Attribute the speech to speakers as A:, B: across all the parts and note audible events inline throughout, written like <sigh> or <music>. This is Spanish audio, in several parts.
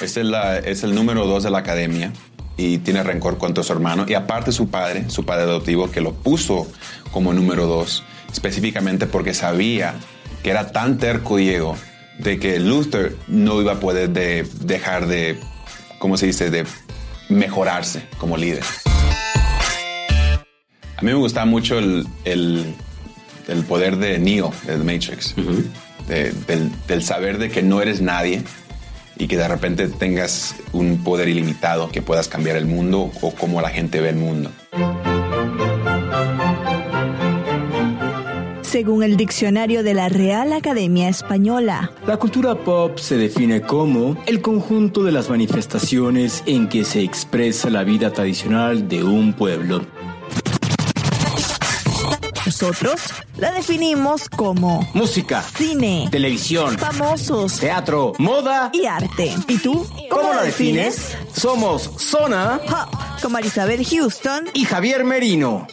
A: Es el, es el número dos de la academia y tiene rencor contra su hermano. Y aparte su padre, su padre adoptivo, que lo puso como número dos, específicamente porque sabía que era tan terco Diego de que Luther no iba a poder de- dejar de, ¿cómo se dice?, de mejorarse como líder. A mí me gustaba mucho el, el- el poder de Neo, de The Matrix, De- del, del saber de que no eres nadie y que de repente tengas un poder ilimitado que puedas cambiar el mundo o cómo la gente ve el mundo.
B: Según el diccionario de la Real Academia Española,
C: La cultura pop se define como el conjunto de las manifestaciones en que se expresa la vida tradicional de un pueblo.
B: Nosotros la definimos como
C: Música,
B: cine,
C: televisión,
B: famosos
C: teatro, moda.
B: y arte. ¿Y tú?
C: ¿Cómo la defines? Somos Zona
B: Pop, con Marisabel Houston.
C: y Javier Merino.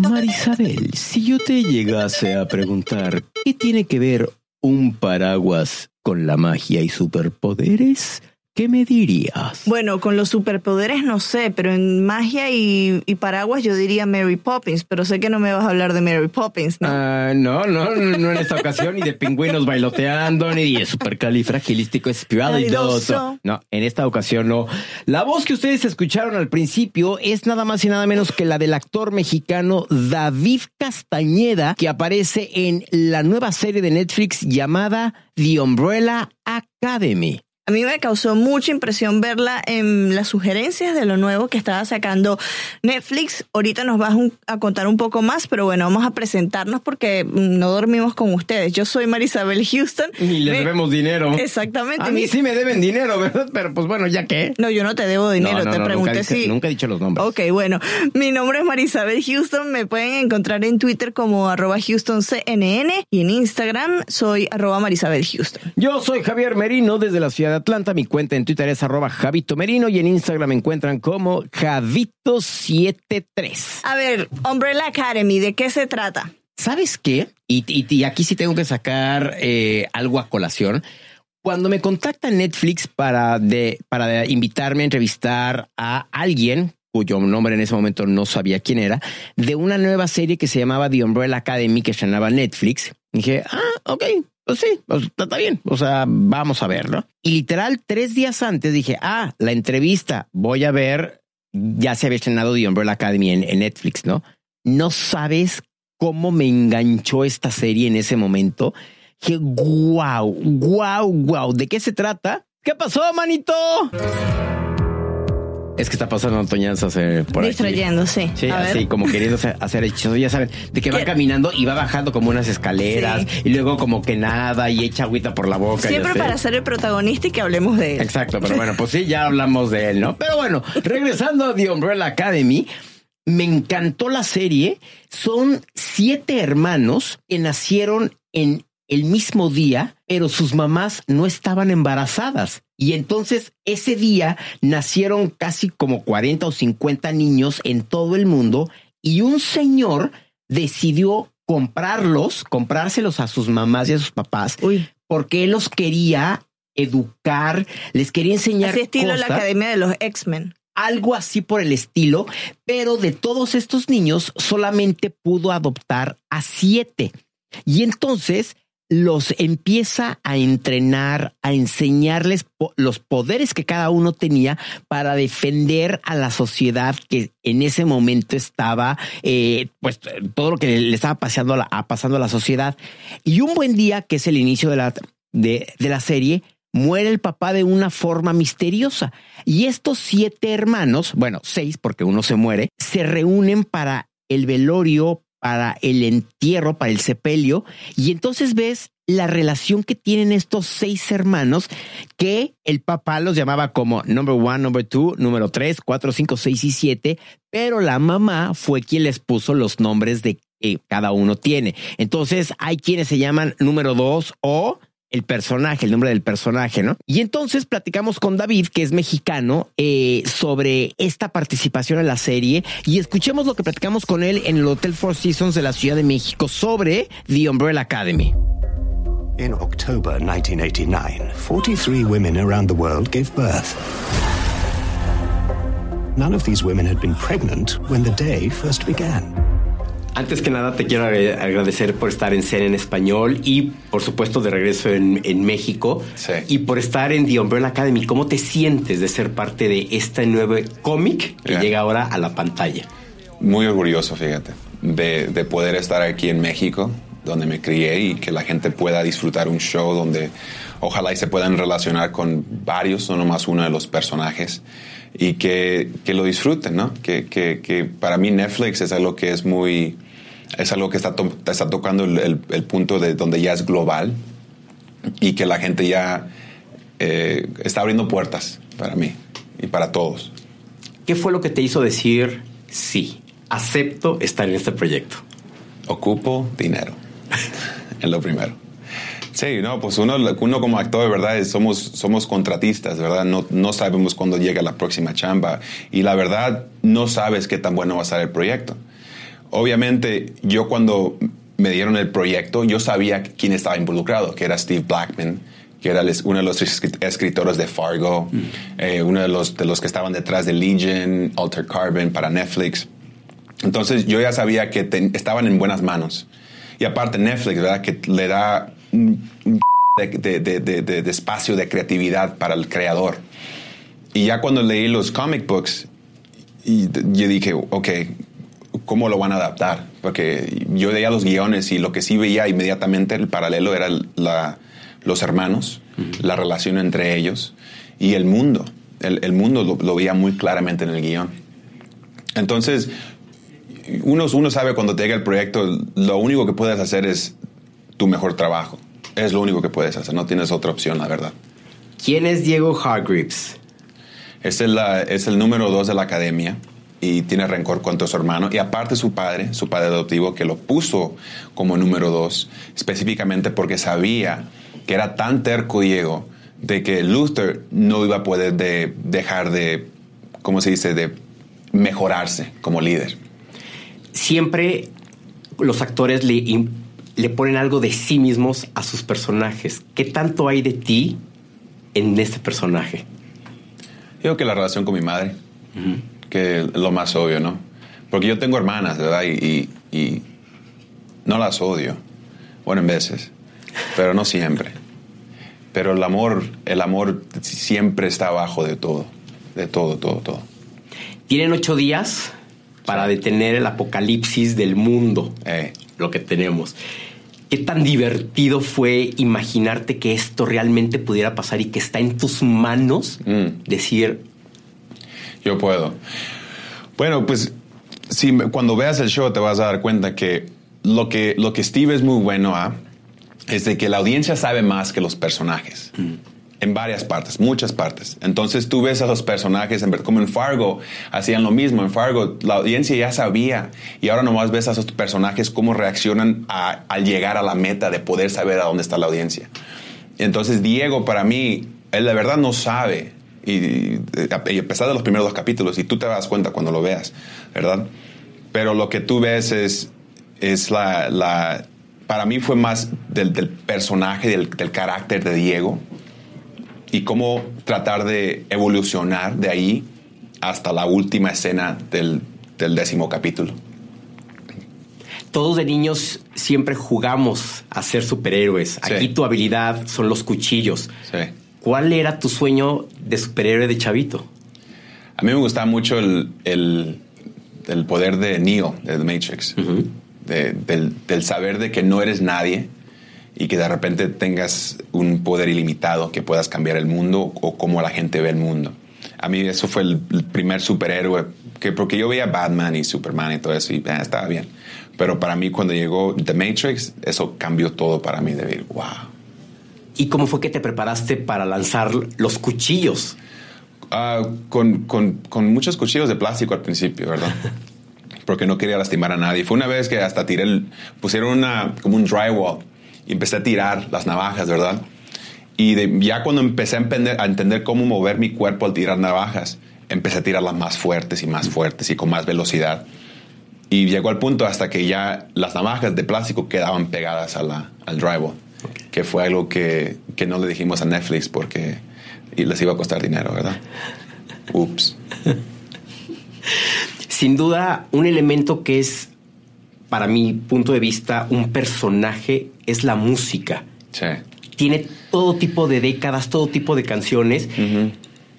D: Marisabel, si yo te llegase a preguntar qué tiene que ver un paraguas con la magia y superpoderes, ¿qué me dirías?
B: Bueno, con los superpoderes no sé, pero en magia y, y paraguas yo diría Mary Poppins, pero sé que no me vas a hablar de Mary Poppins, ¿no?
D: Ah, no, no, no, no en esta ocasión, ni de pingüinos bailoteando, ni de supercalifragilístico espialidoso. No, en esta ocasión no. La voz que ustedes escucharon al principio es nada más y nada menos que la del actor mexicano David Castañeda, que aparece en la nueva serie de Netflix llamada The Umbrella Academy.
B: A mí me causó mucha impresión verla en las sugerencias de lo nuevo que estaba sacando Netflix. Ahorita nos vas un- a contar un poco más, pero bueno, vamos a presentarnos porque mm, no dormimos con ustedes. Yo soy Marisabel Houston.
D: Y les debemos dinero.
B: Exactamente.
D: A mí sí me deben dinero, ¿verdad? Pero pues bueno, ya que.
B: No, yo no te debo dinero,
D: No, no,
B: te
D: no,
B: pregunté
D: nunca,
B: si...
D: nunca he dicho los nombres.
B: Ok, bueno, mi nombre es Marisabel Houston, me pueden encontrar en Twitter como arroba HoustonCNN y en Instagram soy arroba Marisabel Houston.
D: Yo soy Javier Merino desde la ciudad de Atlanta. Mi cuenta en Twitter es arroba Javito Merino y en Instagram me encuentran como Javito73.
B: A ver, Umbrella Academy, ¿de qué se trata?
D: ¿Sabes qué? Y, y- y aquí sí tengo que sacar eh, algo a colación. Cuando me contacta Netflix para, de, para invitarme a entrevistar a alguien cuyo nombre en ese momento no sabía quién era, de una nueva serie que se llamaba The Umbrella Academy que estrenaba Netflix, dije, ah, ok, pues sí, pues, está bien, o sea, vamos a verlo. Y literal, tres días antes dije, ah, la entrevista, voy a ver, ya se había estrenado The Umbrella Academy en, en Netflix, ¿no? No sabes cómo me enganchó esta serie en ese momento. Que wow, wow, wow. ¿De qué se trata? ¿Qué pasó, manito? Es que está pasando Antoñanzas eh, por.
B: Distrayéndose.
D: Sí,
B: a ver.
D: así como queriendo hacer- hechizos. Ya saben, de que va
B: ¿Qué?
D: caminando y va bajando como unas escaleras y luego como que nada y echa agüita por la boca.
B: Siempre para ser el protagonista y que hablemos de él.
D: Exacto, pero bueno, pues sí, ya <laughs> hablamos de él, ¿no? Pero bueno, regresando a The Umbrella Academy, me encantó la serie. Son siete hermanos que nacieron en el mismo día, pero sus mamás no estaban embarazadas. Y entonces ese día nacieron casi como 40 o 50 niños en todo el mundo y un señor decidió comprarlos, comprárselos a sus mamás y a sus papás
B: Uy,
D: porque él los quería educar, les quería enseñar
B: así estilo la
D: cosas,
B: Academia de los X-Men.
D: algo así por el estilo, pero de todos estos niños solamente pudo adoptar a siete. Y entonces los empieza a entrenar, a enseñarles los poderes que cada uno tenía para defender a la sociedad que en ese momento estaba, eh, pues todo lo que le estaba pasando a, la, pasando a la sociedad. Y un buen día, que es el inicio de la, de, de la serie, muere el papá de una forma misteriosa. Y estos siete hermanos, bueno, seis, porque uno se muere, se reúnen para el velorio para el entierro, para el sepelio, y entonces ves la relación que tienen estos seis hermanos que el papá los llamaba como number one, number two, número tres, cuatro, cinco, seis y siete, pero la mamá fue quien les puso los nombres de que cada uno tiene. Entonces hay quienes se llaman número dos o el personaje, el nombre del personaje, ¿no? Y entonces platicamos con David, que es mexicano, eh, sobre esta participación en la serie y escuchemos lo que platicamos con él en el Hotel Four Seasons de la Ciudad de México sobre The Umbrella Academy.
E: In October 1989, 43 women around the world gave birth. None of these women had been pregnant when the day first began.
F: Antes que nada te quiero agradecer por estar en Cena en español y por supuesto de regreso en, México
A: sí.
F: y por estar en The Umbrella Academy. ¿Cómo te sientes de ser parte de este nuevo cómic que
A: Yeah.
F: llega ahora a la pantalla?
A: Muy orgulloso, fíjate, de, de poder estar aquí en México, donde me crié y que la gente pueda disfrutar un show donde ojalá y se puedan relacionar con varios, no nomás uno de los personajes, y que, que lo disfruten, ¿no? Que, que, que para mí Netflix es algo que es muy, es algo que está, to- está tocando el, el- el punto de donde ya es global y que la gente ya eh, está abriendo puertas para mí y para todos.
F: ¿Qué fue lo que te hizo decir sí, acepto estar en este proyecto?
A: Ocupo dinero. <laughs> es lo primero. Sí, no, pues uno, uno como actor, de verdad, somos, somos contratistas, ¿verdad? No, no sabemos cuándo llega la próxima chamba y la verdad no sabes qué tan bueno va a ser el proyecto. Obviamente, yo cuando me dieron el proyecto, yo sabía quién estaba involucrado, que era Steve Blackman, que era uno de los escri- escritores de Fargo, eh, uno de los, de los que estaban detrás de Legion, Alter Carbon para Netflix. Entonces yo ya sabía que estaban en buenas manos. Y aparte Netflix, ¿verdad? Que le da un, un <laughs> de, de- de- de- de- de espacio de creatividad para el creador. Y ya cuando leí los comic books, y yo dije, ok, ¿cómo lo van a adaptar? Porque yo leía los guiones y lo que sí veía inmediatamente el paralelo era la- los hermanos, la relación entre ellos y el mundo. El, el mundo lo, lo veía muy claramente en el guion. Entonces, uno, uno sabe cuando te llega el proyecto, lo único que puedes hacer es tu mejor trabajo. Es lo único que puedes hacer, no tienes otra opción, la verdad.
F: ¿Quién es Diego Hargreaves?
A: Es el, es el número dos de la academia y tiene rencor contra su hermano. Y aparte su padre, su padre adoptivo, que lo puso como número dos, específicamente porque sabía que era tan terco Diego de que Luther no iba a poder de- dejar de, ¿cómo se dice?, de mejorarse como líder.
F: Siempre los actores le, le ponen algo de sí mismos a sus personajes. ¿Qué tanto hay de ti en este personaje?
A: Yo creo que la relación con mi madre, que es lo más obvio, ¿no? Porque yo tengo hermanas, ¿verdad? Y, y- y no las odio. Bueno, en veces, pero no siempre. Pero el amor, el amor siempre está abajo de todo, de todo, todo, todo.
F: Tienen ocho días para detener el apocalipsis del mundo,
A: Eh,
F: lo que tenemos. ¿Qué tan divertido fue imaginarte que esto realmente pudiera pasar y que está en tus manos
A: Mm.
F: decir,
A: Yo puedo. Bueno, pues si cuando veas el show te vas a dar cuenta que lo que, lo que Steve es muy bueno a es de que la audiencia sabe más que los personajes. En varias partes, muchas partes. Entonces tú ves a los personajes, en ver- como en Fargo, hacían lo mismo. En Fargo la audiencia ya sabía y ahora nomás ves a esos personajes cómo reaccionan a- al llegar a la meta de poder saber a dónde está la audiencia. Entonces Diego para mí, él de verdad no sabe. Y, y a pesar de los primeros dos capítulos, y tú te das cuenta cuando lo veas, ¿verdad? Pero lo que tú ves es, es la, la- Para mí fue más del, del personaje, del, del carácter de Diego y cómo tratar de evolucionar de ahí hasta la última escena del, del décimo capítulo.
F: todos de niños siempre jugamos a ser superhéroes.
A: Sí.
F: Aquí tu habilidad son los cuchillos.
A: Sí.
F: ¿Cuál era tu sueño de superhéroe de chavito?
A: A mí me gustaba mucho el, el- el poder de Neo, de The Matrix. De- del, del saber de que no eres nadie y que de repente tengas un poder ilimitado que puedas cambiar el mundo o cómo la gente ve el mundo. A mí eso fue el, el primer superhéroe, que, porque yo veía Batman y Superman y todo eso y eh, estaba bien. Pero para mí, cuando llegó The Matrix, eso cambió todo para mí. De ver, wow.
F: ¿Y cómo fue que te preparaste para lanzar los cuchillos?
A: Ah, con, con, con muchos cuchillos de plástico al principio, ¿verdad? <laughs> Porque no quería lastimar a nadie. Fue una vez que hasta tiré, el, pusieron una, como un drywall y empecé a tirar las navajas, ¿verdad? Y de- ya cuando empecé a entender, a entender cómo mover mi cuerpo al tirar navajas, empecé a tirarlas más fuertes y más fuertes y con más velocidad. Y llegó al punto hasta que ya las navajas de plástico quedaban pegadas a la, al drywall, que fue algo que, que no le dijimos a Netflix porque les iba a costar dinero, ¿verdad? Ups.
F: Sin duda, un elemento que es, para mi punto de vista, un personaje es la música.
A: Sí.
F: Tiene todo tipo de décadas, todo tipo de canciones.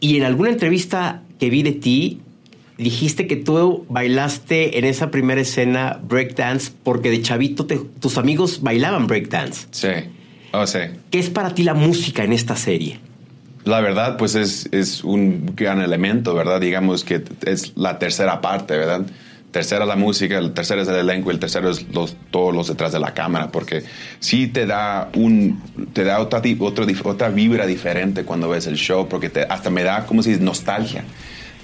F: Y en alguna entrevista que vi de ti, dijiste que tú bailaste en esa primera escena breakdance porque de chavito te- tus amigos bailaban breakdance.
A: Sí. Oh, sí.
F: ¿Qué es para ti la música en esta serie?
A: La verdad, pues es, es un gran elemento, ¿verdad? Digamos que es la tercera parte, ¿verdad? Tercera la música, el tercero es el elenco, el tercero es los, todos los detrás de la cámara, porque sí te da un, te da otra, dif- otra vibra diferente cuando ves el show, porque te, hasta me da, como si dice, nostalgia.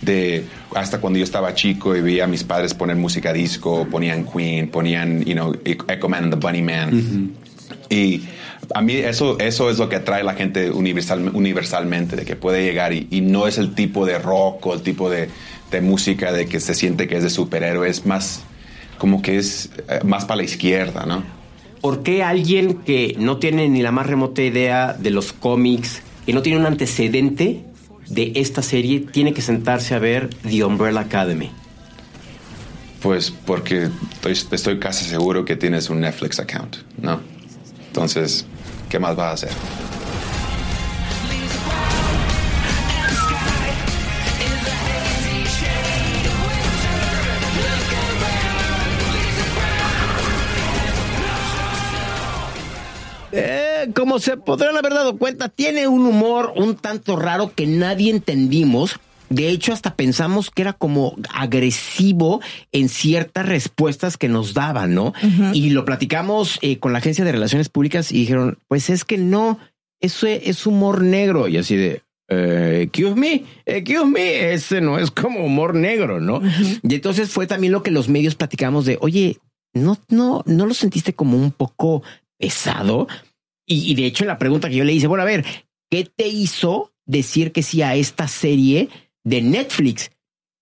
A: De hasta cuando yo estaba chico y veía a mis padres poner música disco, ponían Queen, ponían, you know, Echo Man and the Bunny Man. Y a mí eso, eso es lo que atrae a la gente universal, universalmente, de que puede llegar y, y no es el tipo de rock o el tipo de, de música de que se siente que es de superhéroe, es más como que es eh, más para la izquierda, ¿no?
F: ¿Por qué alguien que no tiene ni la más remota idea de los cómics, que no tiene un antecedente de esta serie, tiene que sentarse a ver The Umbrella Academy?
A: Pues porque estoy, casi seguro que tienes un Netflix account, ¿no? Entonces, ¿qué más vas a hacer?
D: Como se podrán haber dado cuenta, tiene un humor un tanto raro que nadie entendimos. De hecho, hasta pensamos que era como agresivo en ciertas respuestas que nos daban, ¿no? Y lo platicamos eh, con la agencia de relaciones públicas y dijeron, pues es que no, eso es, es humor negro. Y así de, eh, excuse me, excuse me, ese no es como humor negro, ¿no? Y entonces fue también lo que los medios platicamos de, oye, no, no, no lo sentiste como un poco pesado. Y, y de hecho, la pregunta que yo le hice, bueno, a ver, ¿qué te hizo decir que sí a esta serie de Netflix?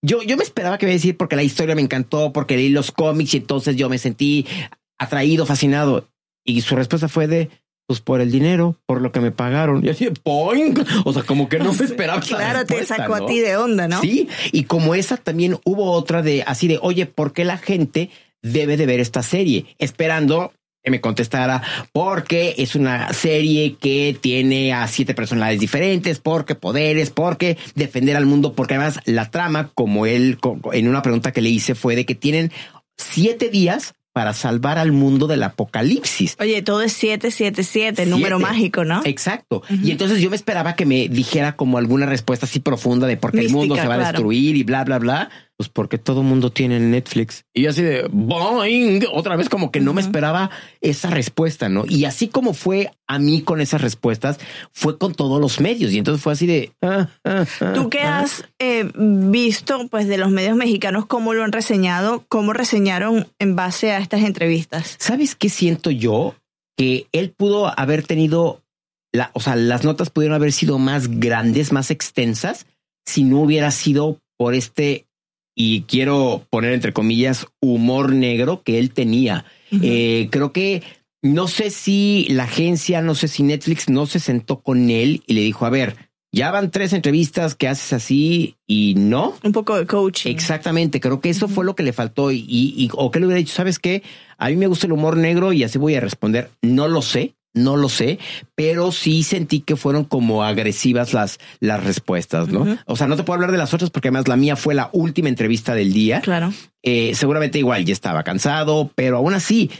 D: Yo, yo me esperaba que me iba a decir porque la historia me encantó, porque leí los cómics y entonces yo me sentí atraído, fascinado. Y su respuesta fue de, pues por el dinero, por lo que me pagaron. Y así, ¡poing! O sea, como que no <laughs> me esperaba.
B: Claro, te sacó
D: ¿no?
B: a ti de onda, ¿no?
D: Sí, y como esa también hubo otra de así de, oye, ¿por qué la gente debe de ver esta serie? Esperando que me contestara, porque es una serie que tiene a siete personalidades diferentes, porque poderes, porque defender al mundo, porque además la trama, como él en una pregunta que le hice, fue de que tienen siete días para salvar al mundo del apocalipsis.
B: Oye, todo es 777, número
D: Siete.
B: mágico, ¿no?
D: Exacto. Y entonces yo me esperaba que me dijera como alguna respuesta así profunda de por qué el mundo se va a destruir y bla, bla, bla. Pues porque todo mundo tiene Netflix. Y así de boing, otra vez como que no me esperaba esa respuesta, ¿no? Y así como fue a mí con esas respuestas, fue con todos los medios. Y entonces fue así de... ah, ah, ah,
B: Tú
D: ah.
B: has eh, visto, pues, de los medios mexicanos, cómo lo han reseñado, cómo reseñaron en base a estas entrevistas.
D: ¿Sabes qué siento yo? Que él pudo haber tenido, la, o sea, las notas pudieron haber sido más grandes, más extensas, si no hubiera sido por este, y quiero poner entre comillas, humor negro que él tenía. Eh, creo que no sé si la agencia, no sé si Netflix no se sentó con él y le dijo, a ver, ya van tres entrevistas que haces así y no.
B: Un poco de coaching.
D: Exactamente, creo que eso fue lo que le faltó y, y- o que le hubiera dicho, ¿sabes qué? A mí me gusta el humor negro y así voy a responder. No lo sé, no lo sé, pero sí sentí que fueron como agresivas las, las respuestas, ¿no? O sea, no te puedo hablar de las otras porque además la mía fue la última entrevista del día.
B: Claro.
D: Eh, seguramente igual ya estaba cansado, pero aún así,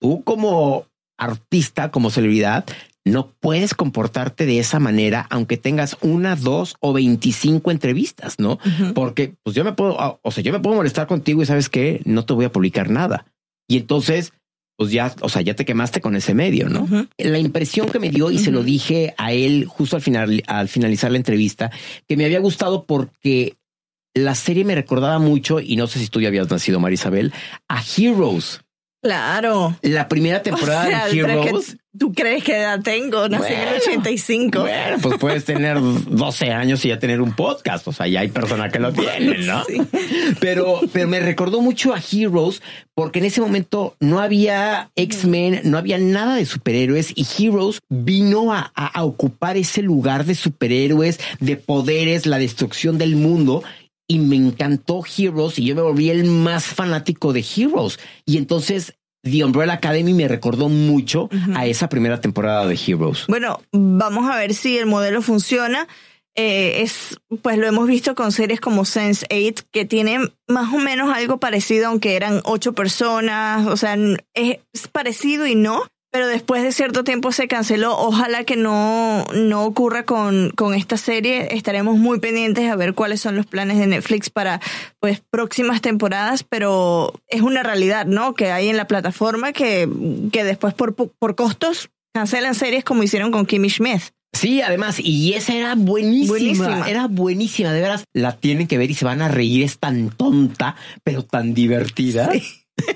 D: tú como artista, como celebridad, no puedes comportarte de esa manera, aunque tengas una, dos o 25 entrevistas, ¿no? Porque pues yo me puedo, o sea, yo me puedo molestar contigo y sabes que no te voy a publicar nada. Y entonces, pues ya, o sea, ya te quemaste con ese medio, ¿no? La impresión que me dio, y se lo dije a él justo al final, al finalizar la entrevista, que me había gustado porque la serie me recordaba mucho, y no sé si tú ya habías nacido, Marisabel, a Heroes.
B: Claro.
D: La primera temporada
B: O sea,
D: de Heroes.
B: ¿Tú crees que edad tengo? Nací en el
D: Bueno,
B: 85.
D: Bueno, pues puedes tener 12 años y ya tener un podcast. O sea, ya hay personas que lo <laughs> tienen, ¿no?
B: Sí.
D: Pero, pero me recordó mucho a Heroes porque en ese momento no había X-Men, no había nada de superhéroes y Heroes vino a ocupar ese lugar de superhéroes, de poderes, la destrucción del mundo. Y me encantó Heroes y yo me volví el más fanático de Heroes. Y entonces The Umbrella Academy me recordó mucho a esa primera temporada de Heroes.
B: Bueno, vamos a ver si el modelo funciona. Eh, es, pues lo hemos visto con series como Sense 8, que tienen más o menos algo parecido, aunque eran ocho personas. O sea, es parecido y no. Pero después de cierto tiempo se canceló. Ojalá que no, no ocurra con, con esta serie. Estaremos muy pendientes a ver cuáles son los planes de Netflix para pues próximas temporadas, pero es una realidad, ¿no? Que hay en la plataforma que, que después por, por costos cancelan series como hicieron con Kimmy Schmidt.
D: Sí, además, y esa era buenísima,
B: Buenísima.
D: Era buenísima, de veras. La tienen que ver y se van a reír. Es tan tonta, pero tan divertida.
B: Sí. <laughs>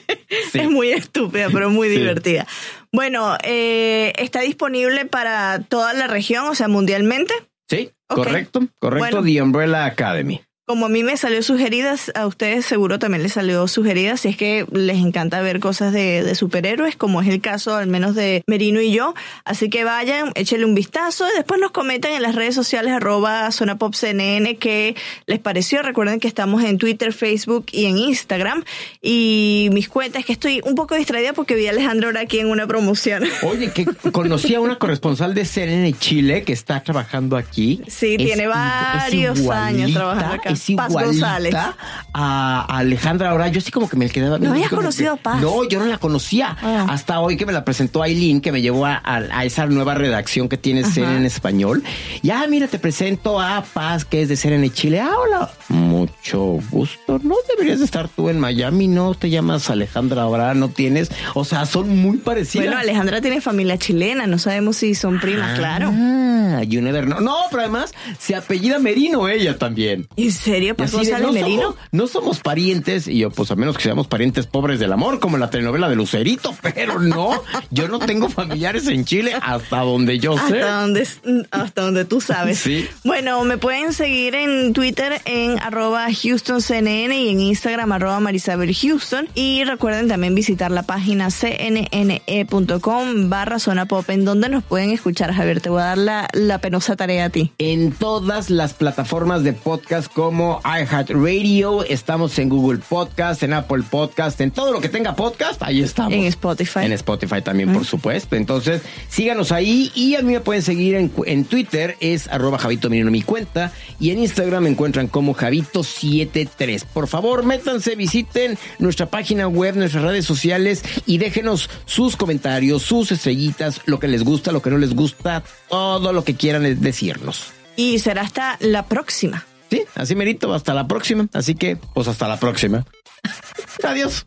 D: Sí.
B: Es muy estúpida, pero muy
D: Sí.
B: divertida. Bueno, eh, está disponible para toda la región, o sea, mundialmente.
D: Sí, correcto, correcto.
B: Bueno.
D: The Umbrella Academy.
B: Como a mí me salió sugeridas, a ustedes seguro también les salió sugeridas, si es que les encanta ver cosas de, de superhéroes, como es el caso al menos de Merino y yo. Así que vayan, échenle un vistazo y después nos comentan en las redes sociales arroba zonapopcnn qué les pareció. Recuerden que estamos en Twitter, Facebook y en Instagram. Y mis cuentas, que estoy un poco distraída porque vi a Alejandro ahora aquí en una promoción. <laughs>
D: Oye, que conocí a una corresponsal de CNN Chile que está trabajando aquí.
B: Sí, tiene varios años trabajando acá.
D: Es
B: Paz
D: igualita
B: González.
D: a a Alejandra ahora. Yo así como que me quedaba.
B: ¿No habías
D: como
B: conocido a Paz?
D: No, yo no la conocía.
B: Ah.
D: Hasta hoy que me la presentó Aileen, que me llevó a, a- a esa nueva redacción que tiene CNN en español. Ya, mira, te presento a Paz, que es de CNN Chile. Ah, hola. Mucho gusto. No deberías de estar tú en Miami, no te llamas Alejandra ahora, no tienes. O sea, son muy parecidas.
B: Bueno, Alejandra tiene familia chilena, no sabemos si son primas, claro.
D: Ah, you never know. No, pero además se apellida Merino ella también.
B: ¿En serio?
D: Y
B: ¿Pasó González
D: no,
B: Merino?
D: somos, no somos parientes, y yo, pues a menos que seamos parientes pobres del amor, como en la telenovela de Lucerito, <laughs> pero no, yo no tengo familiares en Chile hasta donde yo sé.
B: Hasta donde, hasta donde tú sabes.
D: Sí.
B: Bueno, me pueden seguir en Twitter en arroba HoustonCNN y en Instagram arroba Marisabel Houston. Y recuerden también visitar la página cnne.com barra zona pop en donde nos pueden escuchar. Javier, te voy a dar la, la penosa tarea a ti.
D: En todas las plataformas de podcast como iHeartRadio, estamos en Google Podcast, en Apple Podcast, en todo lo que tenga podcast, ahí estamos.
B: En Spotify.
D: En Spotify también, por supuesto. Entonces, síganos ahí y a mí me pueden seguir en, en Twitter, es arroba Javito mi cuenta, y en Instagram me encuentran como Javito73. Por favor, métanse, visiten nuestra página web, nuestras redes sociales y déjenos sus comentarios, sus estrellitas, lo que les gusta, lo que no les gusta, todo lo que quieran decirnos.
B: Y será hasta la próxima.
D: Sí, así merito, hasta la próxima. Así que, pues hasta la próxima. <laughs> Adiós.